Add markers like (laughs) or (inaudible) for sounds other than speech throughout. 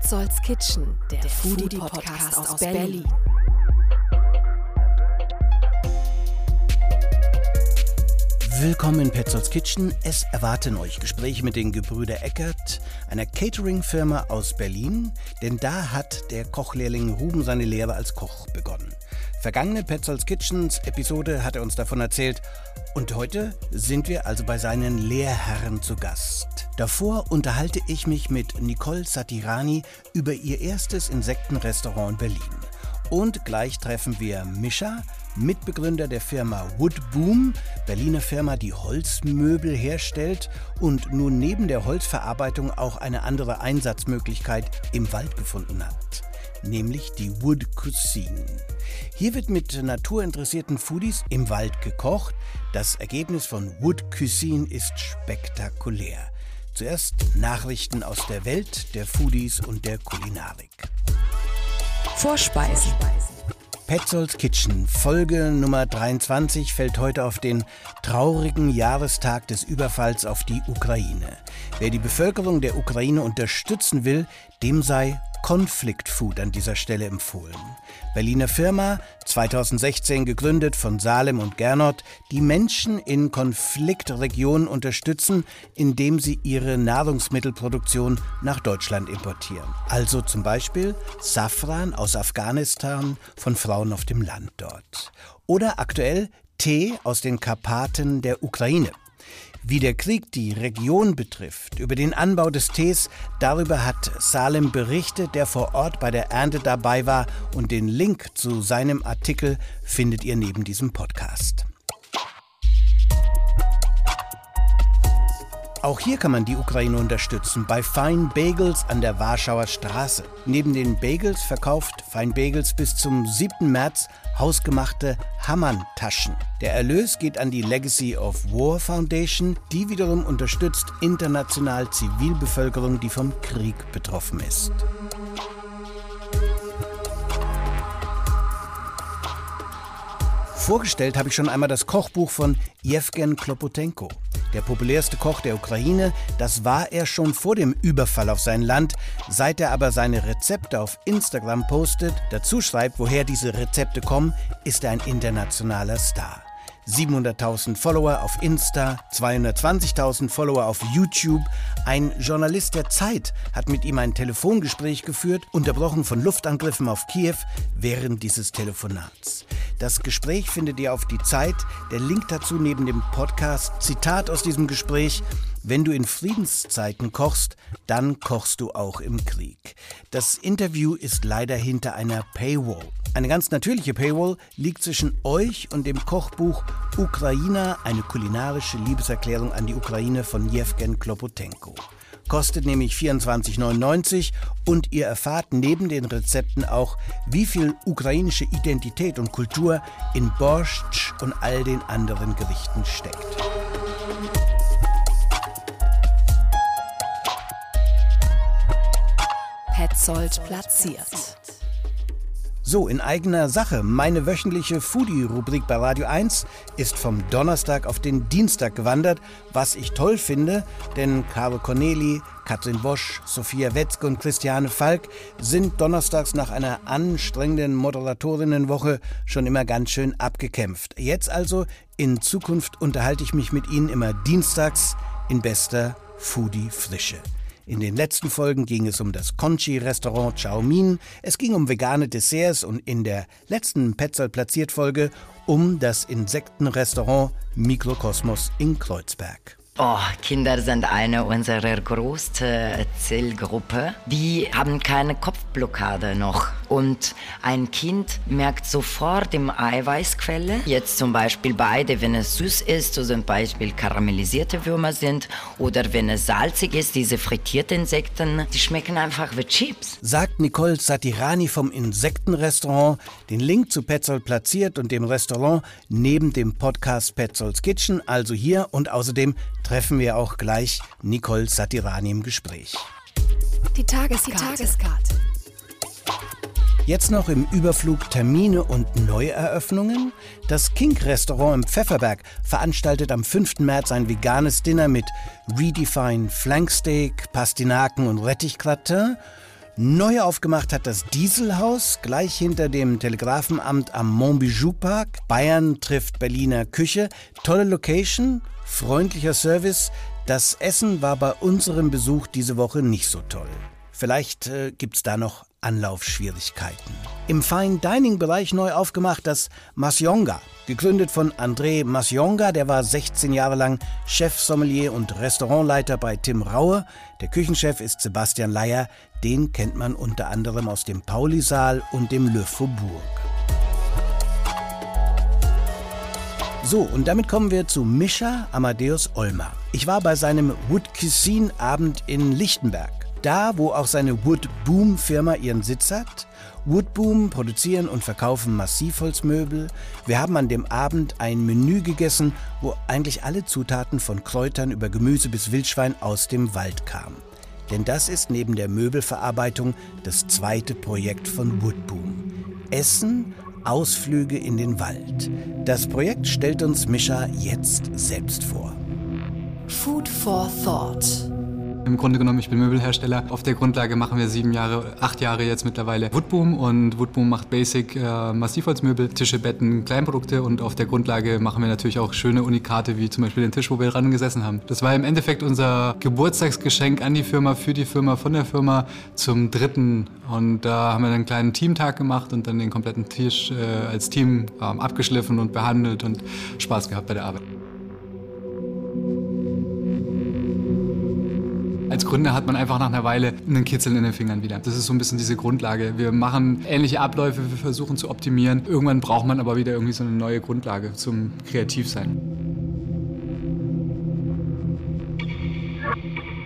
Petzolds Kitchen, der, der Foodie-Podcast aus, aus Berlin. Berlin. Willkommen in Petzolds Kitchen. Es erwarten euch Gespräche mit den Gebrüder Eckert, einer Catering-Firma aus Berlin, denn da hat der Kochlehrling Ruben seine Lehre als Koch begonnen. Vergangene Petzolds Kitchens Episode hat er uns davon erzählt und heute sind wir also bei seinen Lehrherren zu Gast. Davor unterhalte ich mich mit Nicole Satirani über ihr erstes Insektenrestaurant in Berlin. Und gleich treffen wir Mischa, Mitbegründer der Firma Woodboom, Berliner Firma, die Holzmöbel herstellt und nun neben der Holzverarbeitung auch eine andere Einsatzmöglichkeit im Wald gefunden hat, nämlich die Wood Cuisine. Hier wird mit naturinteressierten Foodies im Wald gekocht. Das Ergebnis von Wood Cuisine ist spektakulär. Zuerst Nachrichten aus der Welt der Foodies und der Kulinarik. Vorspeisen. Petzolds Kitchen, Folge Nummer 23, fällt heute auf den traurigen Jahrestag des Überfalls auf die Ukraine. Wer die Bevölkerung der Ukraine unterstützen will, dem sei Conflict Food an dieser Stelle empfohlen. Berliner Firma, 2016 gegründet von Salem und Gernot, die Menschen in Konfliktregionen unterstützen, indem sie ihre Nahrungsmittelproduktion nach Deutschland importieren. Also zum Beispiel Safran aus Afghanistan von Frauen auf dem Land dort. Oder aktuell Tee aus den Karpaten der Ukraine. Wie der Krieg die Region betrifft, über den Anbau des Tees, darüber hat Salem berichtet, der vor Ort bei der Ernte dabei war und den Link zu seinem Artikel findet ihr neben diesem Podcast. Auch hier kann man die Ukraine unterstützen, bei Fine Bagels an der Warschauer Straße. Neben den Bagels verkauft Fine Bagels bis zum 7. März hausgemachte Hammern-Taschen. Der Erlös geht an die Legacy of War Foundation, die wiederum unterstützt international Zivilbevölkerung, die vom Krieg betroffen ist. Vorgestellt habe ich schon einmal das Kochbuch von Jewgen Klopotenko. Der populärste Koch der Ukraine, das war er schon vor dem Überfall auf sein Land. Seit er aber seine Rezepte auf Instagram postet, dazu schreibt, woher diese Rezepte kommen, ist er ein internationaler Star. 700.000 Follower auf Insta, 220.000 Follower auf YouTube. Ein Journalist der Zeit hat mit ihm ein Telefongespräch geführt, unterbrochen von Luftangriffen auf Kiew während dieses Telefonats. Das Gespräch findet ihr auf die Zeit. Der Link dazu neben dem Podcast. Zitat aus diesem Gespräch. Wenn du in Friedenszeiten kochst, dann kochst du auch im Krieg. Das Interview ist leider hinter einer Paywall. Eine ganz natürliche Paywall liegt zwischen euch und dem Kochbuch Ukraina, eine kulinarische Liebeserklärung an die Ukraine von Jewgen Klopotenko. Kostet nämlich 24,99 und ihr erfahrt neben den Rezepten auch, wie viel ukrainische Identität und Kultur in Borscht und all den anderen Gerichten steckt. Petzold platziert. So, in eigener Sache. Meine wöchentliche Foodie-Rubrik bei Radio 1 ist vom Donnerstag auf den Dienstag gewandert, was ich toll finde, denn Caro Corneli, Katrin Bosch, Sophia Wetzke und Christiane Falk sind donnerstags nach einer anstrengenden Moderatorinnenwoche schon immer ganz schön abgekämpft. Jetzt also, in Zukunft unterhalte ich mich mit ihnen immer dienstags in bester Foodie-Frische. In den letzten Folgen ging es um das Conchi-Restaurant Chao Min, es ging um vegane Desserts und in der letzten Petzel platziert Folge um das Insektenrestaurant Mikrokosmos in Kreuzberg. Oh, Kinder sind eine unserer größten Zielgruppe. Die haben keine Kopfblockade noch. Und ein Kind merkt sofort die Eiweißquelle. Jetzt zum Beispiel beide, wenn es süß ist, so zum Beispiel karamellisierte Würmer sind. Oder wenn es salzig ist, diese frittierten Insekten, die schmecken einfach wie Chips. Sagt Nicole Satirani vom Insektenrestaurant. Den Link zu Petzold platziert und dem Restaurant neben dem Podcast Petzolds Kitchen, also hier. Und außerdem treffen wir auch gleich Nicole Satirani im Gespräch. Die Tageskarte. Die Tageskarte. Jetzt noch im Überflug Termine und Neueröffnungen. Das Kink-Restaurant im Pfefferberg veranstaltet am 5. März ein veganes Dinner mit Redefine Flanksteak, Pastinaken und Rettichgratin. Neu aufgemacht hat das Dieselhaus gleich hinter dem Telegrafenamt am Montbijou Park. Bayern trifft Berliner Küche. Tolle Location, freundlicher Service. Das Essen war bei unserem Besuch diese Woche nicht so toll. Vielleicht äh, gibt's da noch Anlaufschwierigkeiten. Im Fine Dining Bereich neu aufgemacht das Masionga, gegründet von André Masionga, der war 16 Jahre lang Chefsommelier und Restaurantleiter bei Tim Raue. Der Küchenchef ist Sebastian Leier, den kennt man unter anderem aus dem Paulisaal und dem Le Faubourg. So, und damit kommen wir zu Mischa Amadeus Olmer. Ich war bei seinem Wood Cuisine Abend in Lichtenberg. Da, wo auch seine Wood Boom Firma ihren Sitz hat. Wood Boom produzieren und verkaufen Massivholzmöbel. Wir haben an dem Abend ein Menü gegessen, wo eigentlich alle Zutaten von Kräutern über Gemüse bis Wildschwein aus dem Wald kamen. Denn das ist neben der Möbelverarbeitung das zweite Projekt von Woodboom. Essen, Ausflüge in den Wald. Das Projekt stellt uns Mischa jetzt selbst vor. Food for Thought. Im Grunde genommen, ich bin Möbelhersteller. Auf der Grundlage machen wir sieben Jahre, acht Jahre jetzt mittlerweile Woodboom und Woodboom macht Basic äh, Massivholzmöbel, Tische, Betten, Kleinprodukte und auf der Grundlage machen wir natürlich auch schöne Unikate, wie zum Beispiel den Tisch, wo wir dran gesessen haben. Das war im Endeffekt unser Geburtstagsgeschenk an die Firma, für die Firma, von der Firma zum dritten und da haben wir einen kleinen Teamtag gemacht und dann den kompletten Tisch äh, als Team äh, abgeschliffen und behandelt und Spaß gehabt bei der Arbeit. Als Gründer hat man einfach nach einer Weile einen Kitzel in den Fingern wieder. Das ist so ein bisschen diese Grundlage. Wir machen ähnliche Abläufe, wir versuchen zu optimieren. Irgendwann braucht man aber wieder irgendwie so eine neue Grundlage zum Kreativsein.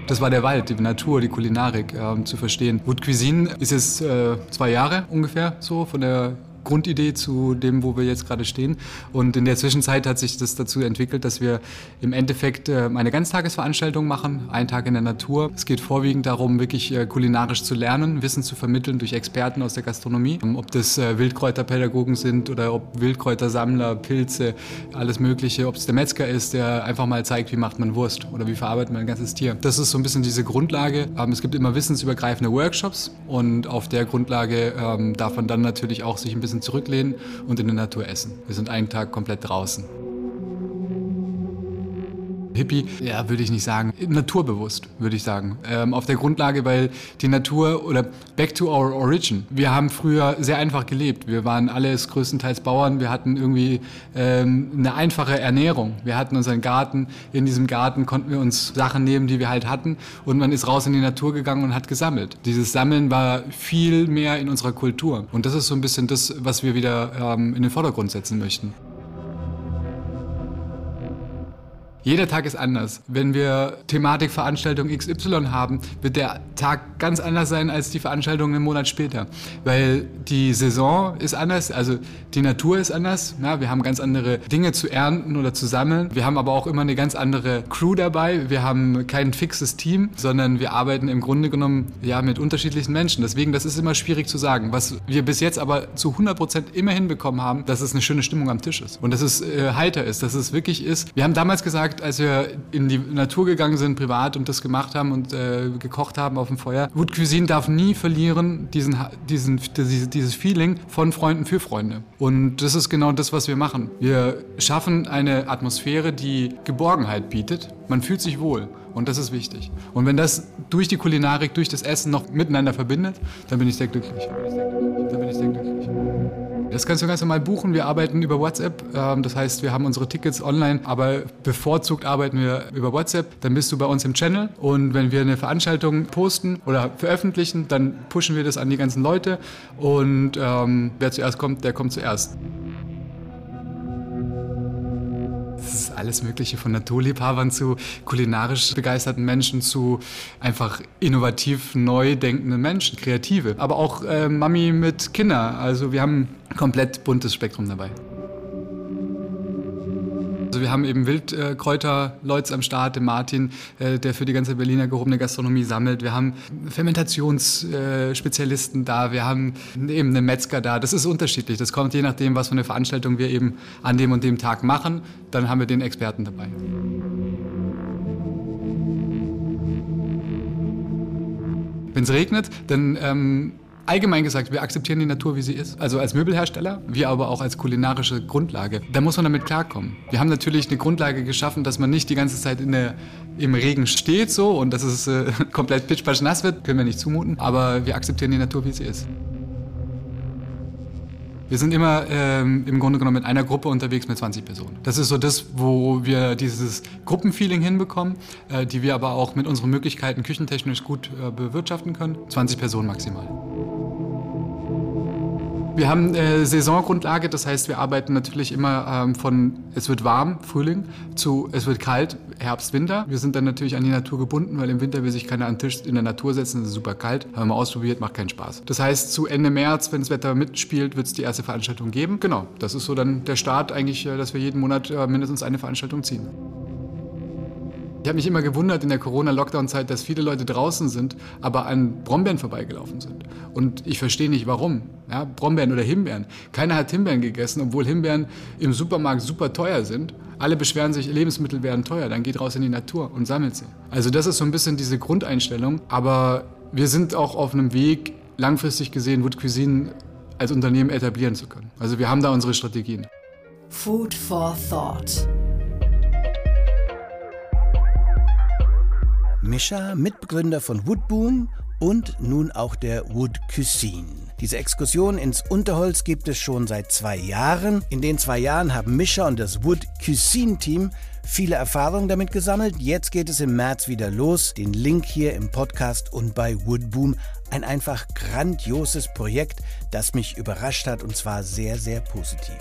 Das war der Wald, die Natur, die Kulinarik äh, zu verstehen. Wood Cuisine ist jetzt äh, zwei Jahre ungefähr so von der Grundidee zu dem, wo wir jetzt gerade stehen. Und in der Zwischenzeit hat sich das dazu entwickelt, dass wir im Endeffekt äh, eine Ganztagesveranstaltung machen, einen Tag in der Natur. Es geht vorwiegend darum, wirklich äh, kulinarisch zu lernen, Wissen zu vermitteln durch Experten aus der Gastronomie. Ob das äh, Wildkräuterpädagogen sind oder ob Wildkräutersammler, Pilze, alles Mögliche. Ob es der Metzger ist, der einfach mal zeigt, wie macht man Wurst oder wie verarbeitet man ein ganzes Tier. Das ist so ein bisschen diese Grundlage. Ähm, es gibt immer wissensübergreifende Workshops und auf der Grundlage ähm, darf man dann natürlich auch sich ein bisschen bisschen zurücklehnen und in der Natur essen. Wir sind einen Tag komplett draußen. Hippie, ja, würde ich nicht sagen. Naturbewusst, würde ich sagen. Ähm, auf der Grundlage, weil die Natur oder back to our origin. Wir haben früher sehr einfach gelebt. Wir waren alles größtenteils Bauern. Wir hatten irgendwie ähm, eine einfache Ernährung. Wir hatten unseren Garten. In diesem Garten konnten wir uns Sachen nehmen, die wir halt hatten. Und man ist raus in die Natur gegangen und hat gesammelt. Dieses Sammeln war viel mehr in unserer Kultur. Und das ist so ein bisschen das, was wir wieder ähm, in den Vordergrund setzen möchten. Jeder Tag ist anders. Wenn wir Thematikveranstaltung XY haben, wird der Tag ganz anders sein als die Veranstaltung einen Monat später. Weil die Saison ist anders, also die Natur ist anders. Ja, wir haben ganz andere Dinge zu ernten oder zu sammeln. Wir haben aber auch immer eine ganz andere Crew dabei. Wir haben kein fixes Team, sondern wir arbeiten im Grunde genommen ja, mit unterschiedlichen Menschen. Deswegen, das ist immer schwierig zu sagen. Was wir bis jetzt aber zu 100 Prozent immer hinbekommen haben, dass es eine schöne Stimmung am Tisch ist. Und dass es äh, heiter ist, dass es wirklich ist. Wir haben damals gesagt, gesagt, als wir in die Natur gegangen sind, privat und das gemacht haben und äh, gekocht haben auf dem Feuer. Wood Cuisine darf nie verlieren, diesen, diesen, dieses Feeling von Freunden für Freunde. Und das ist genau das, was wir machen. Wir schaffen eine Atmosphäre, die Geborgenheit bietet. Man fühlt sich wohl. Und das ist wichtig. Und wenn das durch die Kulinarik, durch das Essen noch miteinander verbindet, dann bin ich sehr glücklich. Dann bin ich sehr glücklich. Das kannst du ganz normal buchen. Wir arbeiten über WhatsApp. Ähm, das heißt, wir haben unsere Tickets online, aber bevorzugt arbeiten wir über WhatsApp. Dann bist du bei uns im Channel und wenn wir eine Veranstaltung posten oder veröffentlichen, dann pushen wir das an die ganzen Leute und ähm, wer zuerst kommt, der kommt zuerst. Alles Mögliche von Naturliebhabern zu kulinarisch begeisterten Menschen zu einfach innovativ neu denkenden Menschen, Kreative. Aber auch äh, Mami mit Kindern. Also wir haben ein komplett buntes Spektrum dabei. Also wir haben eben Wildkräuter-Leute am Start, den Martin, äh, der für die ganze Berliner gehobene Gastronomie sammelt. Wir haben Fermentationsspezialisten da, wir haben eben einen Metzger da. Das ist unterschiedlich. Das kommt je nachdem, was für eine Veranstaltung wir eben an dem und dem Tag machen. Dann haben wir den Experten dabei. Wenn es regnet, dann ähm, allgemein gesagt, wir akzeptieren die Natur, wie sie ist. Also als Möbelhersteller, wir aber auch als kulinarische Grundlage. Da muss man damit klarkommen. Wir haben natürlich eine Grundlage geschaffen, dass man nicht die ganze Zeit in der, im Regen steht so und dass es äh, (laughs) komplett pitchpatsch nass wird, können wir nicht zumuten. Aber wir akzeptieren die Natur, wie sie ist. Wir sind immer ähm, im Grunde genommen mit einer Gruppe unterwegs mit 20 Personen. Das ist so das, wo wir dieses Gruppenfeeling hinbekommen, äh, die wir aber auch mit unseren Möglichkeiten küchentechnisch gut äh, bewirtschaften können. 20 Personen maximal. Wir haben äh, Saisongrundlage, das heißt, wir arbeiten natürlich immer ähm, von es wird warm, Frühling, zu es wird kalt, Herbst, Winter. Wir sind dann natürlich an die Natur gebunden, weil im Winter will sich keiner an den Tisch in der Natur setzen, es ist super kalt. Haben wir ausprobiert, macht keinen Spaß. Das heißt, zu Ende März, wenn das Wetter mitspielt, wird es die erste Veranstaltung geben. Genau, das ist so dann der Start eigentlich, äh, dass wir jeden Monat äh, mindestens eine Veranstaltung ziehen. Ich habe mich immer gewundert in der Corona-Lockdown-Zeit, dass viele Leute draußen sind, aber an Brombeeren vorbeigelaufen sind. Und ich verstehe nicht, warum. Ja, Brombeeren oder Himbeeren. Keiner hat Himbeeren gegessen, obwohl Himbeeren im Supermarkt super teuer sind. Alle beschweren sich, Lebensmittel werden teuer. Dann geht raus in die Natur und sammelt sie. Also das ist so ein bisschen diese Grundeinstellung. Aber wir sind auch auf einem Weg, langfristig gesehen, Wood Cuisine als Unternehmen etablieren zu können. Also wir haben da unsere Strategien. Food for Thought. Mischa, Mitbegründer von Woodboom und nun auch der Wood Cuisine. Diese Exkursion ins Unterholz gibt es schon seit zwei Jahren. In den zwei Jahren haben Mischa und das Wood Cuisine Team viele Erfahrungen damit gesammelt. Jetzt geht es im März wieder los. Den Link hier im Podcast und bei Woodboom. Ein einfach grandioses Projekt, das mich überrascht hat und zwar sehr, sehr positiv.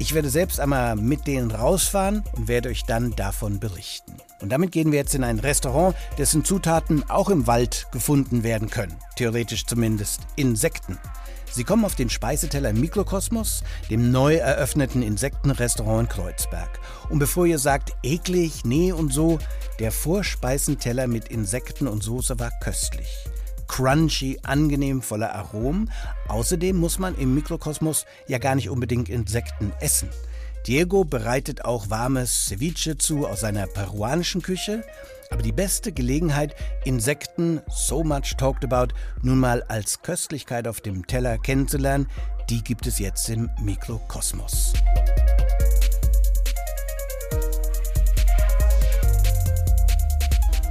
Ich werde selbst einmal mit denen rausfahren und werde euch dann davon berichten. Und damit gehen wir jetzt in ein Restaurant, dessen Zutaten auch im Wald gefunden werden können. Theoretisch zumindest Insekten. Sie kommen auf den Speiseteller Mikrokosmos, dem neu eröffneten Insektenrestaurant in Kreuzberg. Und bevor ihr sagt, eklig, nee und so, der Vorspeisenteller mit Insekten und Soße war köstlich crunchy, angenehm voller Aromen. Außerdem muss man im Mikrokosmos ja gar nicht unbedingt Insekten essen. Diego bereitet auch warmes Ceviche zu aus seiner peruanischen Küche. Aber die beste Gelegenheit, Insekten, so much talked about, nun mal als Köstlichkeit auf dem Teller kennenzulernen, die gibt es jetzt im Mikrokosmos.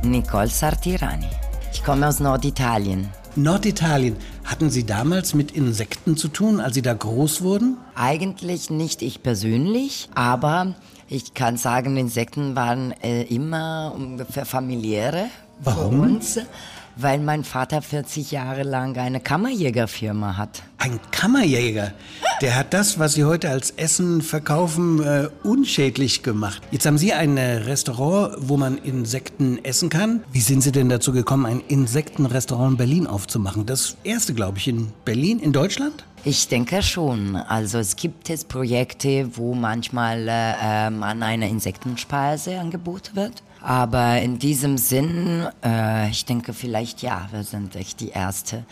Nicole Sartirani. Ich komme aus Norditalien. Norditalien. Hatten Sie damals mit Insekten zu tun, als Sie da groß wurden? Eigentlich nicht ich persönlich, aber ich kann sagen, Insekten waren äh, immer ungefähr familiäre Warum? für uns weil mein Vater 40 Jahre lang eine Kammerjägerfirma hat. Ein Kammerjäger? Der hat das, was Sie heute als Essen verkaufen, äh, unschädlich gemacht. Jetzt haben Sie ein äh, Restaurant, wo man Insekten essen kann. Wie sind Sie denn dazu gekommen, ein Insektenrestaurant in Berlin aufzumachen? Das erste, glaube ich, in Berlin, in Deutschland? Ich denke schon. Also es gibt jetzt Projekte, wo manchmal äh, ähm, an einer Insektenspeise angeboten wird. Aber in diesem Sinn, äh, ich denke vielleicht ja, wir sind echt die Erste.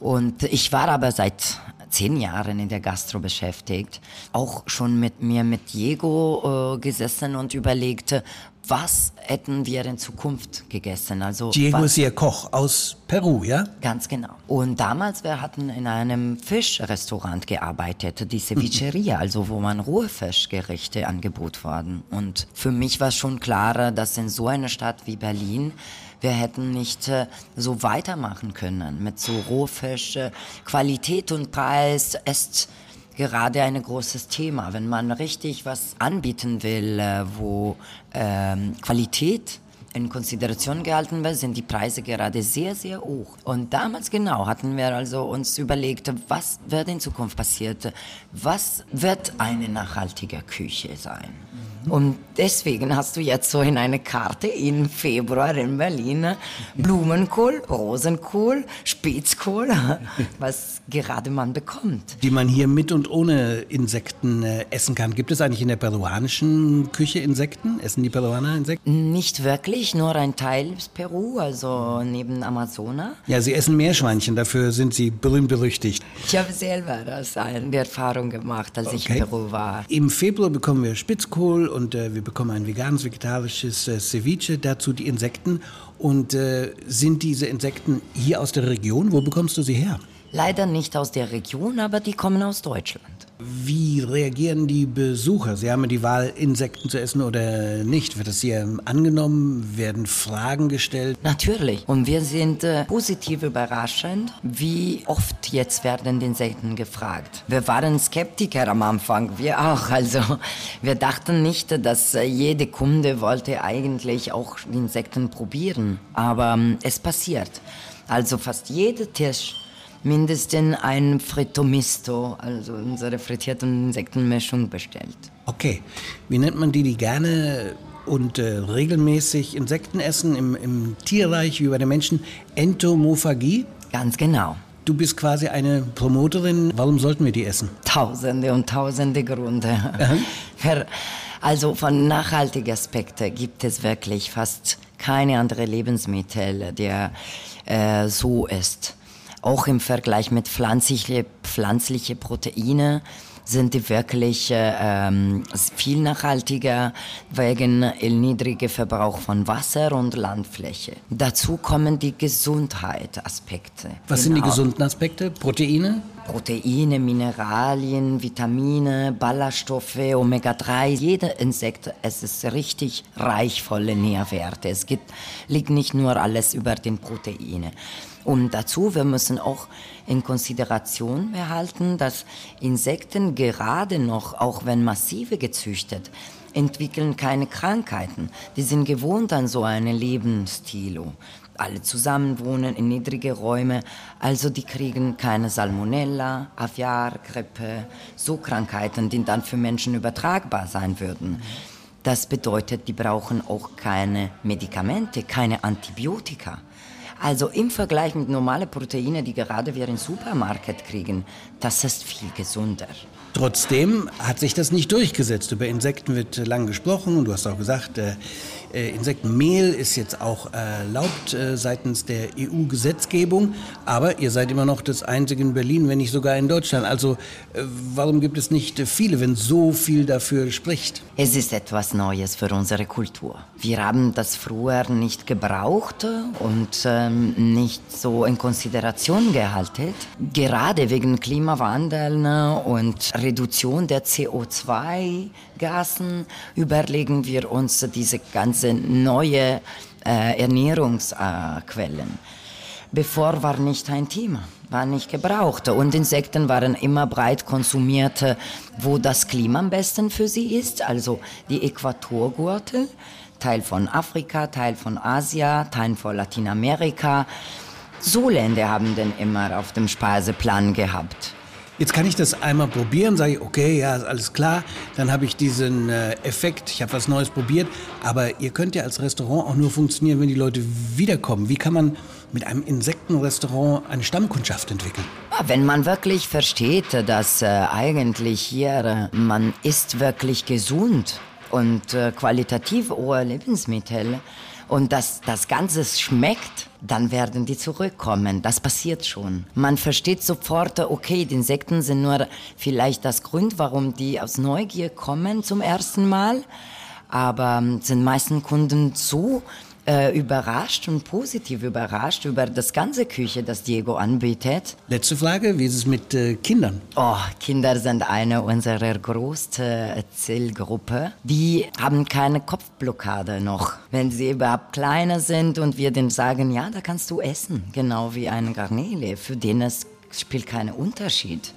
Und ich war aber seit zehn Jahren in der Gastro beschäftigt, auch schon mit mir mit Diego äh, gesessen und überlegte, was hätten wir in Zukunft gegessen? Also Diego was, ist Ihr Koch aus Peru, ja? Ganz genau. Und damals, wir hatten in einem Fischrestaurant gearbeitet, die Cevicheria, also wo man rohe Fischgerichte angeboten wurden. Und für mich war schon klarer, dass in so einer Stadt wie Berlin wir hätten nicht äh, so weitermachen können mit so Rohfisch. Äh, Qualität und Preis ist gerade ein großes Thema. Wenn man richtig was anbieten will, äh, wo ähm, Qualität in Konsideration gehalten wird, sind die Preise gerade sehr, sehr hoch. Und damals genau hatten wir also uns überlegt, was wird in Zukunft passiert? Was wird eine nachhaltige Küche sein? Und deswegen hast du jetzt so in eine Karte im Februar in Berlin Blumenkohl, Rosenkohl, Spitzkohl, (laughs) was gerade man bekommt. Die man hier mit und ohne Insekten äh, essen kann. Gibt es eigentlich in der peruanischen Küche Insekten? Essen die Peruaner Insekten? Nicht wirklich, nur ein Teil ist Peru, also neben Amazona. Ja, sie essen Meerschweinchen, dafür sind sie berühmt berüchtigt. Ich habe selber das eine Erfahrung gemacht, als okay. ich in Peru war. Im Februar bekommen wir Spitzkohl und äh, wir bekommen ein veganes, vegetarisches äh, Ceviche, dazu die Insekten. Und äh, sind diese Insekten hier aus der Region? Wo bekommst du sie her? Leider nicht aus der Region, aber die kommen aus Deutschland. Wie reagieren die Besucher? Sie haben ja die Wahl, Insekten zu essen oder nicht. Wird das hier angenommen? Werden Fragen gestellt? Natürlich. Und wir sind äh, positiv überraschend, wie oft jetzt werden die Insekten gefragt. Wir waren Skeptiker am Anfang, wir auch. Also wir dachten nicht, dass äh, jede Kunde wollte eigentlich auch die Insekten probieren. Aber ähm, es passiert. Also fast jeder Tisch mindestens ein Frittomisto, also unsere frittierte Insektenmischung bestellt. Okay. Wie nennt man die, die gerne und äh, regelmäßig Insekten essen im, im Tierreich wie bei den Menschen? Entomophagie? Ganz genau. Du bist quasi eine Promoterin. Warum sollten wir die essen? Tausende und tausende Gründe. (laughs) Also von nachhaltigen Aspekten gibt es wirklich fast keine andere Lebensmittel, der äh, so ist. Auch im Vergleich mit pflanzliche, pflanzliche Proteine sind die wirklich äh, ähm, viel nachhaltiger wegen niedriger Verbrauch von Wasser und Landfläche. Dazu kommen die Gesundheitsaspekte. Was sind die gesunden Aspekte? Proteine? Proteine, Mineralien, Vitamine, Ballaststoffe, Omega-3. Jeder Insekt, es ist richtig reichvolle Nährwerte. Es gibt, liegt nicht nur alles über den Proteine. Und dazu, wir müssen auch in Konsideration behalten, dass Insekten gerade noch, auch wenn massive gezüchtet, entwickeln keine Krankheiten. Die sind gewohnt an so einen Lebensstil. Alle zusammen wohnen in niedrige Räume, also die kriegen keine Salmonella, Aviar, Grippe, so Krankheiten, die dann für Menschen übertragbar sein würden. Das bedeutet, die brauchen auch keine Medikamente, keine Antibiotika. Also im Vergleich mit normalen Proteinen, die gerade wir im Supermarkt kriegen, das ist viel gesünder. Trotzdem hat sich das nicht durchgesetzt. Über Insekten wird lang gesprochen und du hast auch gesagt, äh, äh, Insektenmehl ist jetzt auch erlaubt äh, seitens der EU-Gesetzgebung, aber ihr seid immer noch das einzige in Berlin, wenn nicht sogar in Deutschland. Also äh, warum gibt es nicht viele, wenn so viel dafür spricht? Es ist etwas Neues für unsere Kultur. Wir haben das früher nicht gebraucht und ähm, nicht so in Konsideration gehalten. Gerade wegen Klimawandel ne, und Reduktion der CO2-Gasen überlegen wir uns diese ganze neue äh, Ernährungsquellen. Bevor war nicht ein Thema, war nicht gebraucht. Und Insekten waren immer breit konsumiert, wo das Klima am besten für sie ist. Also die Äquatorgurte, Teil von Afrika, Teil von Asien, Teil von Lateinamerika. So Länder haben den immer auf dem Speiseplan gehabt. Jetzt kann ich das einmal probieren, sage ich, okay, ja, ist alles klar. Dann habe ich diesen äh, Effekt, ich habe was Neues probiert. Aber ihr könnt ja als Restaurant auch nur funktionieren, wenn die Leute wiederkommen. Wie kann man mit einem Insektenrestaurant eine Stammkundschaft entwickeln? Wenn man wirklich versteht, dass äh, eigentlich hier äh, man ist wirklich gesund und äh, qualitativ hohe Lebensmittel und dass das Ganze schmeckt, dann werden die zurückkommen. Das passiert schon. Man versteht sofort, okay, die Insekten sind nur vielleicht das Grund, warum die aus Neugier kommen zum ersten Mal, aber ähm, sind meisten Kunden so äh, überrascht und positiv überrascht über das ganze Küche, das Diego anbietet. Letzte Frage, wie ist es mit äh, Kindern? Oh, Kinder sind eine unserer größten Zielgruppe. Die haben keine Kopfblockade noch. Wenn sie überhaupt kleiner sind und wir denen sagen, ja, da kannst du essen, genau wie ein Garnele, für den es spielt keinen Unterschied.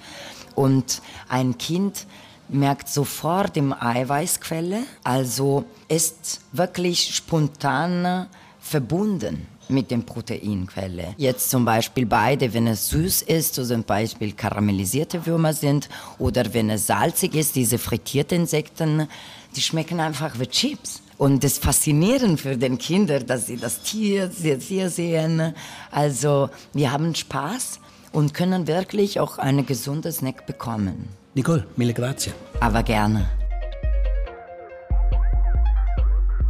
Und ein Kind merkt sofort die Eiweißquelle, also ist wirklich spontan verbunden mit der Proteinquelle. Jetzt zum Beispiel beide, wenn es süß ist, so zum Beispiel karamellisierte Würmer sind, oder wenn es salzig ist, diese frittierten Insekten, die schmecken einfach wie Chips. Und das Faszinierende für den Kinder, dass sie das Tier, das Tier sehen. Also wir haben Spaß und können wirklich auch eine gesunde Snack bekommen. Nicole, mille grazie. Aber gerne.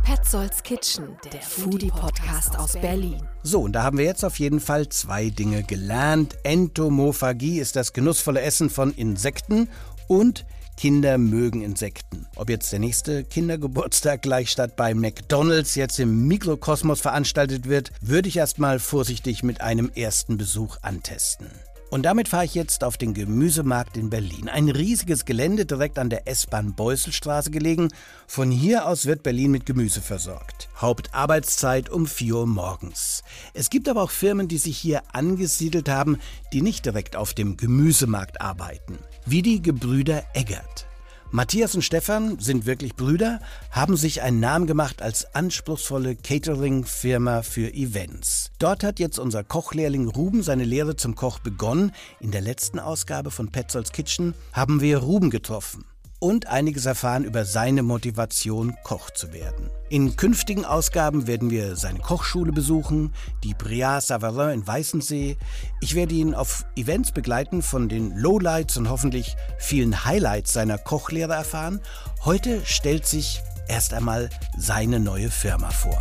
Petzolds Kitchen, der Foodie-Podcast aus Berlin. So, und da haben wir jetzt auf jeden Fall zwei Dinge gelernt. Entomophagie ist das genussvolle Essen von Insekten und Kinder mögen Insekten. Ob jetzt der nächste Kindergeburtstag gleich statt bei McDonald's jetzt im Mikrokosmos veranstaltet wird, würde ich erstmal vorsichtig mit einem ersten Besuch antesten. Und damit fahre ich jetzt auf den Gemüsemarkt in Berlin. Ein riesiges Gelände direkt an der S-Bahn Beuselstraße gelegen. Von hier aus wird Berlin mit Gemüse versorgt. Hauptarbeitszeit um 4 Uhr morgens. Es gibt aber auch Firmen, die sich hier angesiedelt haben, die nicht direkt auf dem Gemüsemarkt arbeiten. Wie die Gebrüder Eggert. Matthias und Stefan sind wirklich Brüder, haben sich einen Namen gemacht als anspruchsvolle Catering-Firma für Events. Dort hat jetzt unser Kochlehrling Ruben seine Lehre zum Koch begonnen. In der letzten Ausgabe von Petzolds Kitchen haben wir Ruben getroffen und einiges erfahren über seine Motivation, Koch zu werden. In künftigen Ausgaben werden wir seine Kochschule besuchen, die Briard Savarin in Weißensee. Ich werde ihn auf Events begleiten, von den Lowlights und hoffentlich vielen Highlights seiner Kochlehre erfahren. Heute stellt sich erst einmal seine neue Firma vor.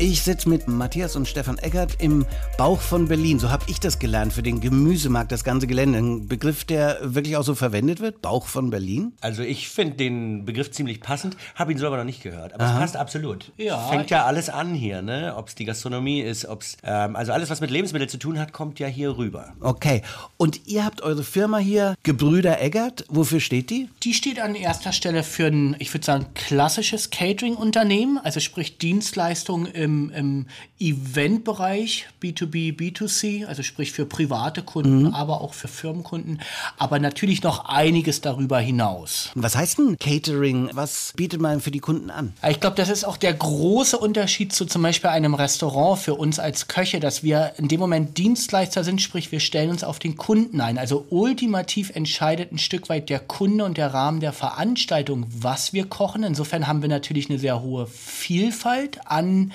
Ich sitze mit Matthias und Stefan Eckert im Bauch von Berlin. So habe ich das gelernt für den Gemüsemarkt, das ganze Gelände. Ein Begriff, der wirklich auch so verwendet wird, Bauch von Berlin. Also ich finde den Begriff ziemlich passend, habe ihn so aber noch nicht gehört. Aber Aha. es passt absolut. Ja. Fängt ja alles an hier, ne? Ob es die Gastronomie ist, ob es ähm, also alles, was mit Lebensmitteln zu tun hat, kommt ja hier rüber. Okay. Und ihr habt eure Firma hier, Gebrüder Eggert. Wofür steht die? Die steht an erster Stelle für ein, ich würde sagen, klassisches Catering-Unternehmen, also sprich Dienstleistungen im, im Eventbereich, B2B, B2C, also sprich für private Kunden, aber auch für Firmenkunden, aber natürlich noch einiges darüber hinaus. Was heißt denn Catering? Was bietet man für die Kunden an? Ich glaube, das ist auch der große Unterschied zu zum Beispiel einem Restaurant für uns als Köche, dass wir in dem Moment Dienstleister sind, sprich wir stellen uns auf den Kunden ein. Also ultimativ entscheidet ein Stück weit der Kunde und der Rahmen der Veranstaltung, was wir kochen. Insofern haben wir natürlich eine sehr hohe Vielfalt an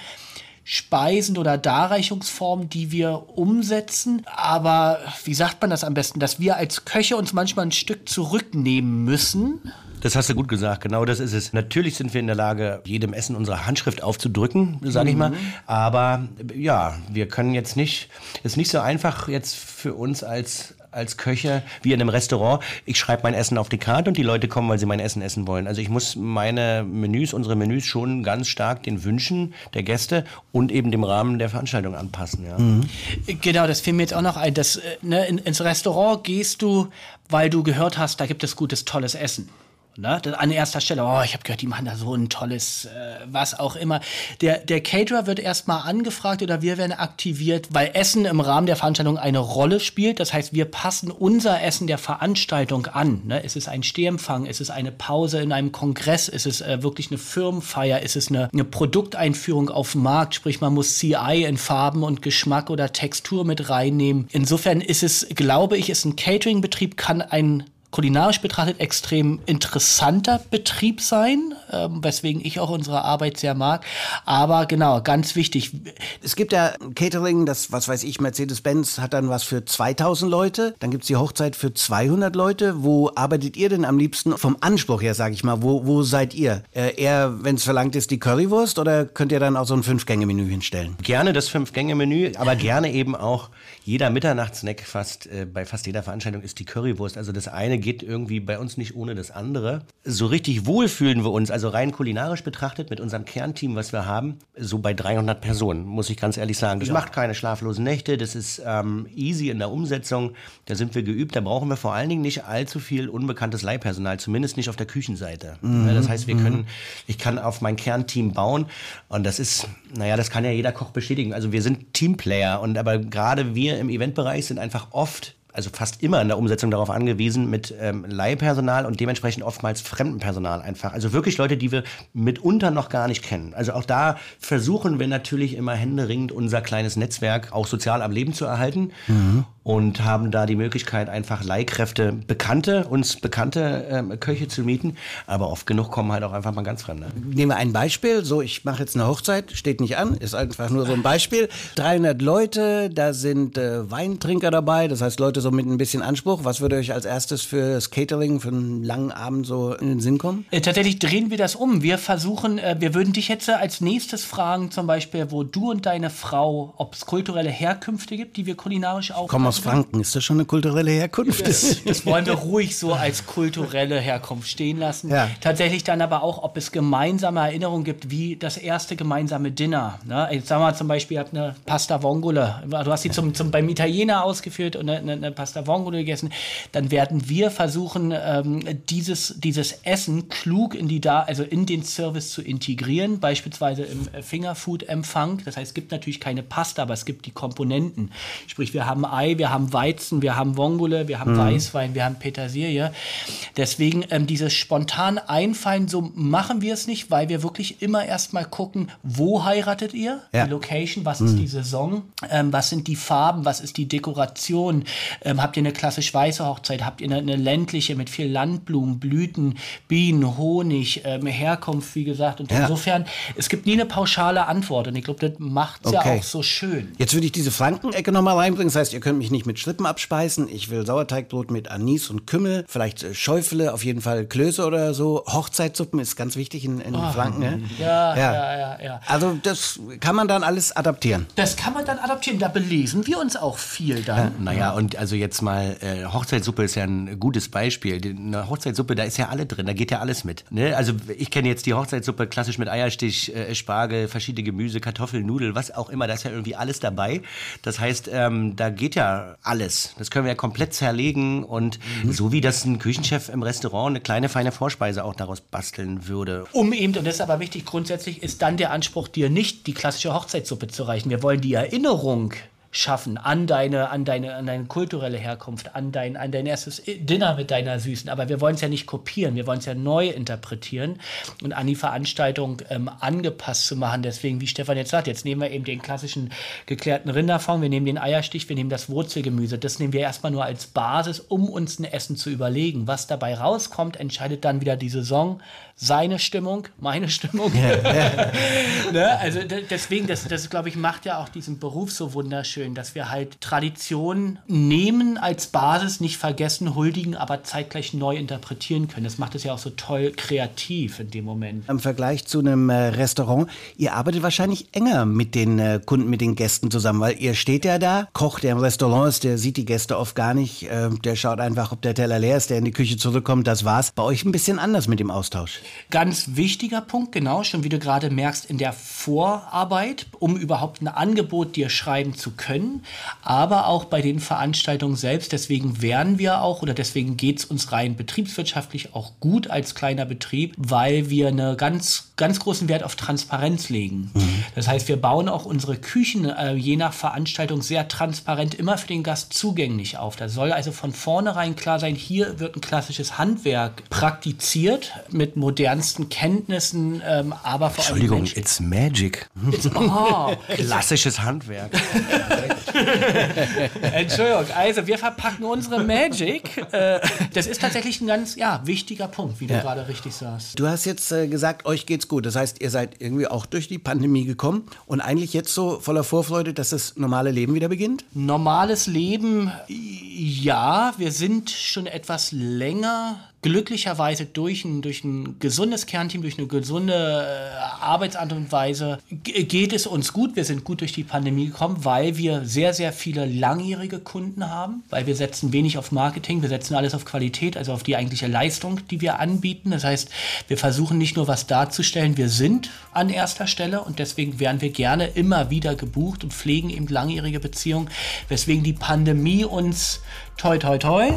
Speisen oder Darreichungsformen, die wir umsetzen. Aber wie sagt man das am besten? Dass wir als Köche uns manchmal ein Stück zurücknehmen müssen. Das hast du gut gesagt, genau das ist es. Natürlich sind wir in der Lage, jedem Essen unsere Handschrift aufzudrücken, sage ich mal. Aber ja, wir können jetzt nicht, ist nicht so einfach jetzt für uns als als Köche wie in einem Restaurant. Ich schreibe mein Essen auf die Karte und die Leute kommen, weil sie mein Essen essen wollen. Also ich muss meine Menüs, unsere Menüs schon ganz stark den Wünschen der Gäste und eben dem Rahmen der Veranstaltung anpassen. Ja. Genau, das fiel mir jetzt auch noch ein. Das, äh, ne, in, ins Restaurant gehst du, weil du gehört hast, da gibt es gutes, tolles Essen. Ne? An erster Stelle, oh, ich habe gehört, die machen da so ein tolles, äh, was auch immer. Der, der Caterer wird erstmal angefragt oder wir werden aktiviert, weil Essen im Rahmen der Veranstaltung eine Rolle spielt. Das heißt, wir passen unser Essen der Veranstaltung an. Ne? Ist es ein Stehempfang? Ist es eine Pause in einem Kongress? Ist es äh, wirklich eine Firmenfeier? Ist es eine, eine Produkteinführung auf dem Markt? Sprich, man muss CI in Farben und Geschmack oder Textur mit reinnehmen. Insofern ist es, glaube ich, ist ein Catering-Betrieb, kann ein kulinarisch betrachtet extrem interessanter Betrieb sein, ähm, weswegen ich auch unsere Arbeit sehr mag. Aber genau, ganz wichtig. Es gibt ja Catering, das, was weiß ich, Mercedes-Benz hat dann was für 2000 Leute. Dann gibt es die Hochzeit für 200 Leute. Wo arbeitet ihr denn am liebsten vom Anspruch her, sage ich mal? Wo, wo seid ihr? Äh, eher, wenn es verlangt ist, die Currywurst oder könnt ihr dann auch so ein Fünf-Gänge-Menü hinstellen? Gerne das Fünf-Gänge-Menü, aber gerne eben auch jeder Mitternachtssnack fast, äh, bei fast jeder Veranstaltung ist die Currywurst. Also das eine geht irgendwie bei uns nicht ohne das andere. So richtig wohl fühlen wir uns, also rein kulinarisch betrachtet mit unserem Kernteam, was wir haben, so bei 300 Personen, muss ich ganz ehrlich sagen. Das macht keine schlaflosen Nächte, das ist ähm, easy in der Umsetzung, da sind wir geübt, da brauchen wir vor allen Dingen nicht allzu viel unbekanntes Leihpersonal, zumindest nicht auf der Küchenseite. Ja, das heißt, wir können, ich kann auf mein Kernteam bauen und das ist, naja, das kann ja jeder Koch bestätigen. Also wir sind Teamplayer und aber gerade wir im Eventbereich sind einfach oft also fast immer in der Umsetzung darauf angewiesen mit ähm, Leihpersonal und dementsprechend oftmals Fremdenpersonal einfach. Also wirklich Leute, die wir mitunter noch gar nicht kennen. Also auch da versuchen wir natürlich immer händeringend unser kleines Netzwerk auch sozial am Leben zu erhalten. Und haben da die Möglichkeit, einfach Leihkräfte, bekannte, uns bekannte ähm, Köche zu mieten. Aber oft genug kommen halt auch einfach mal ganz Fremde. Nehmen wir ein Beispiel. So, ich mache jetzt eine Hochzeit, steht nicht an, ist einfach nur so ein Beispiel. 300 Leute, da sind äh, Weintrinker dabei, das heißt Leute so mit ein bisschen Anspruch. Was würde euch als erstes für das Catering, für einen langen Abend so in den Sinn kommen? Äh, tatsächlich drehen wir das um. Wir versuchen, äh, wir würden dich jetzt äh, als nächstes fragen, zum Beispiel, wo du und deine Frau, ob es kulturelle Herkünfte gibt, die wir kulinarisch auch. Aus Franken, ist das schon eine kulturelle Herkunft? Das, (laughs) das wollen wir ruhig so als kulturelle Herkunft stehen lassen. Ja. Tatsächlich dann aber auch, ob es gemeinsame Erinnerungen gibt, wie das erste gemeinsame Dinner. Ne? Jetzt sagen wir zum Beispiel, ihr habt eine Pasta Vongole. Du hast sie zum, zum, beim Italiener ausgeführt und eine, eine Pasta Vongole gegessen. Dann werden wir versuchen, ähm, dieses, dieses Essen klug in die da, also in den Service zu integrieren, beispielsweise im äh, Fingerfood-Empfang. Das heißt, es gibt natürlich keine Pasta, aber es gibt die Komponenten. Sprich, wir haben Ei, wir haben Weizen, wir haben Vongole, wir haben Weißwein, wir haben Petersilie. Deswegen ähm, dieses spontan einfallen, so machen wir es nicht, weil wir wirklich immer erstmal gucken, wo heiratet ihr? Ja. Die Location, was ist die Saison? Ähm, was sind die Farben? Was ist die Dekoration? Ähm, habt ihr eine klassisch weiße Hochzeit? Habt ihr eine, eine ländliche mit viel Landblumen, Blüten, Bienen, Honig, ähm, Herkunft, wie gesagt? Und Ja. insofern, es gibt nie eine pauschale Antwort und ich glaube, das macht es ja Okay. auch so schön. Jetzt würde ich diese Frankenecke nochmal reinbringen. Das heißt, ihr könnt mich nicht mit Schrippen abspeisen. Ich will Sauerteigbrot mit Anis und Kümmel, vielleicht äh, Schäufele, auf jeden Fall Klöße oder so. Hochzeitssuppen ist ganz wichtig in, in Franken. Ne? Ja, Ja. ja, ja, ja. Also das kann man dann alles adaptieren. Das kann man dann adaptieren. Da belesen wir uns auch viel dann. Naja, und also jetzt mal, äh, Hochzeitssuppe ist ja ein gutes Beispiel. Die- Eine Hochzeitssuppe, da ist ja alle drin, da geht ja alles mit. Ne? Also ich kenne jetzt die Hochzeitssuppe klassisch mit Eierstich, äh, Spargel, verschiedene Gemüse, Kartoffeln, Nudeln, was auch immer, da ist ja irgendwie alles dabei. Das heißt, ähm, da geht ja alles. Das können wir ja komplett zerlegen und so wie das ein Küchenchef im Restaurant eine kleine feine Vorspeise auch daraus basteln würde. Um eben, und das ist aber wichtig, grundsätzlich ist dann der Anspruch, dir nicht die klassische Hochzeitssuppe zu reichen. Wir wollen die Erinnerung schaffen an deine, an deine, an deine kulturelle Herkunft, an dein, an dein erstes Dinner mit deiner Süßen. Aber wir wollen es ja nicht kopieren, wir wollen es ja neu interpretieren und an die Veranstaltung ähm, angepasst zu machen. Deswegen, wie Stefan jetzt sagt, jetzt nehmen wir eben den klassischen geklärten Rinderfond, wir nehmen den Eierstich, wir nehmen das Wurzelgemüse. Das nehmen wir erstmal nur als Basis, um uns ein Essen zu überlegen. Was dabei rauskommt, entscheidet dann wieder die Saison, seine Stimmung, meine Stimmung. (laughs) ne? Also de- deswegen, das, das glaube ich, macht ja auch diesen Beruf so wunderschön, dass wir halt Tradition nehmen als Basis, nicht vergessen, huldigen, aber zeitgleich neu interpretieren können. Das macht es ja auch so toll kreativ in dem Moment. Im Vergleich zu einem äh, Restaurant, ihr arbeitet wahrscheinlich enger mit den äh, Kunden, mit den Gästen zusammen, weil ihr steht ja da, Koch, der im Restaurant ist, der sieht die Gäste oft gar nicht, äh, der schaut einfach, ob der Teller leer ist, der in die Küche zurückkommt, das war's. Bei euch ein bisschen anders mit dem Austausch. Ganz wichtiger Punkt, genau, schon wie du gerade merkst, in der Vorarbeit, um überhaupt ein Angebot dir schreiben zu können, aber auch bei den Veranstaltungen selbst. Deswegen werden wir auch oder deswegen geht es uns rein betriebswirtschaftlich auch gut als kleiner Betrieb, weil wir einen ganz, ganz großen Wert auf Transparenz legen. Das heißt, wir bauen auch unsere Küchen äh, je nach Veranstaltung sehr transparent immer für den Gast zugänglich auf. Da soll also von vornherein klar sein, hier wird ein klassisches Handwerk praktiziert mit modernsten Kenntnissen, ähm, aber vor allem Entschuldigung, it's magic. Oh, (laughs) Klassisches Handwerk. (laughs) (laughs) Entschuldigung, also wir verpacken unsere Magic. Äh, das ist tatsächlich ein ganz ja, wichtiger Punkt, wie du gerade richtig sagst. Du hast jetzt äh, gesagt, euch geht's gut. Das heißt, ihr seid irgendwie auch durch die Pandemie gekommen und eigentlich jetzt so voller Vorfreude, dass das normale Leben wieder beginnt? Normales Leben, ja, wir sind schon etwas länger glücklicherweise durch ein, durch ein gesundes Kernteam, durch eine gesunde äh, Arbeitsart und Weise g- geht es uns gut. Wir sind gut durch die Pandemie gekommen, weil wir sehr, sehr viele langjährige Kunden haben, weil wir setzen wenig auf Marketing, wir setzen alles auf Qualität, also auf die eigentliche Leistung, die wir anbieten. Das heißt, wir versuchen nicht nur was darzustellen, wir sind an erster Stelle und deswegen werden wir gerne immer wieder gebucht und pflegen eben langjährige Beziehungen, weswegen die Pandemie uns toi toi toi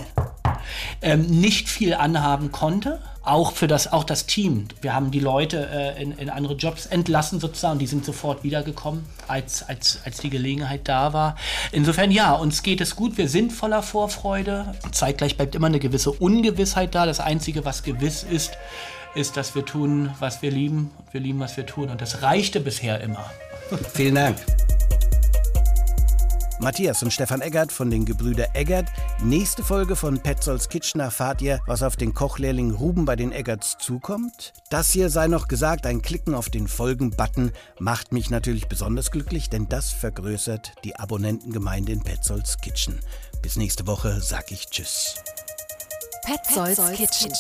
ähm, nicht viel anhaben konnte. Auch für das, auch das Team. Wir haben die Leute äh, in, in andere Jobs entlassen sozusagen. Die sind sofort wiedergekommen, als, als, als die Gelegenheit da war. Insofern ja, uns geht es gut. Wir sind voller Vorfreude. Zeitgleich bleibt immer eine gewisse Ungewissheit da. Das Einzige, was gewiss ist, ist, dass wir tun, was wir lieben. Wir lieben, was wir tun. Und das reichte bisher immer. Vielen Dank. Matthias und Stefan Eggert von den Gebrüder Eggert. Nächste Folge von Petzolds Kitchen erfahrt ihr, was auf den Kochlehrling Ruben bei den Eggerts zukommt. Das hier sei noch gesagt, ein Klicken auf den Folgen-Button macht mich natürlich besonders glücklich, denn das vergrößert die Abonnentengemeinde in Petzolds Kitchen. Bis nächste Woche sag ich Tschüss. Petzolds Kitchen.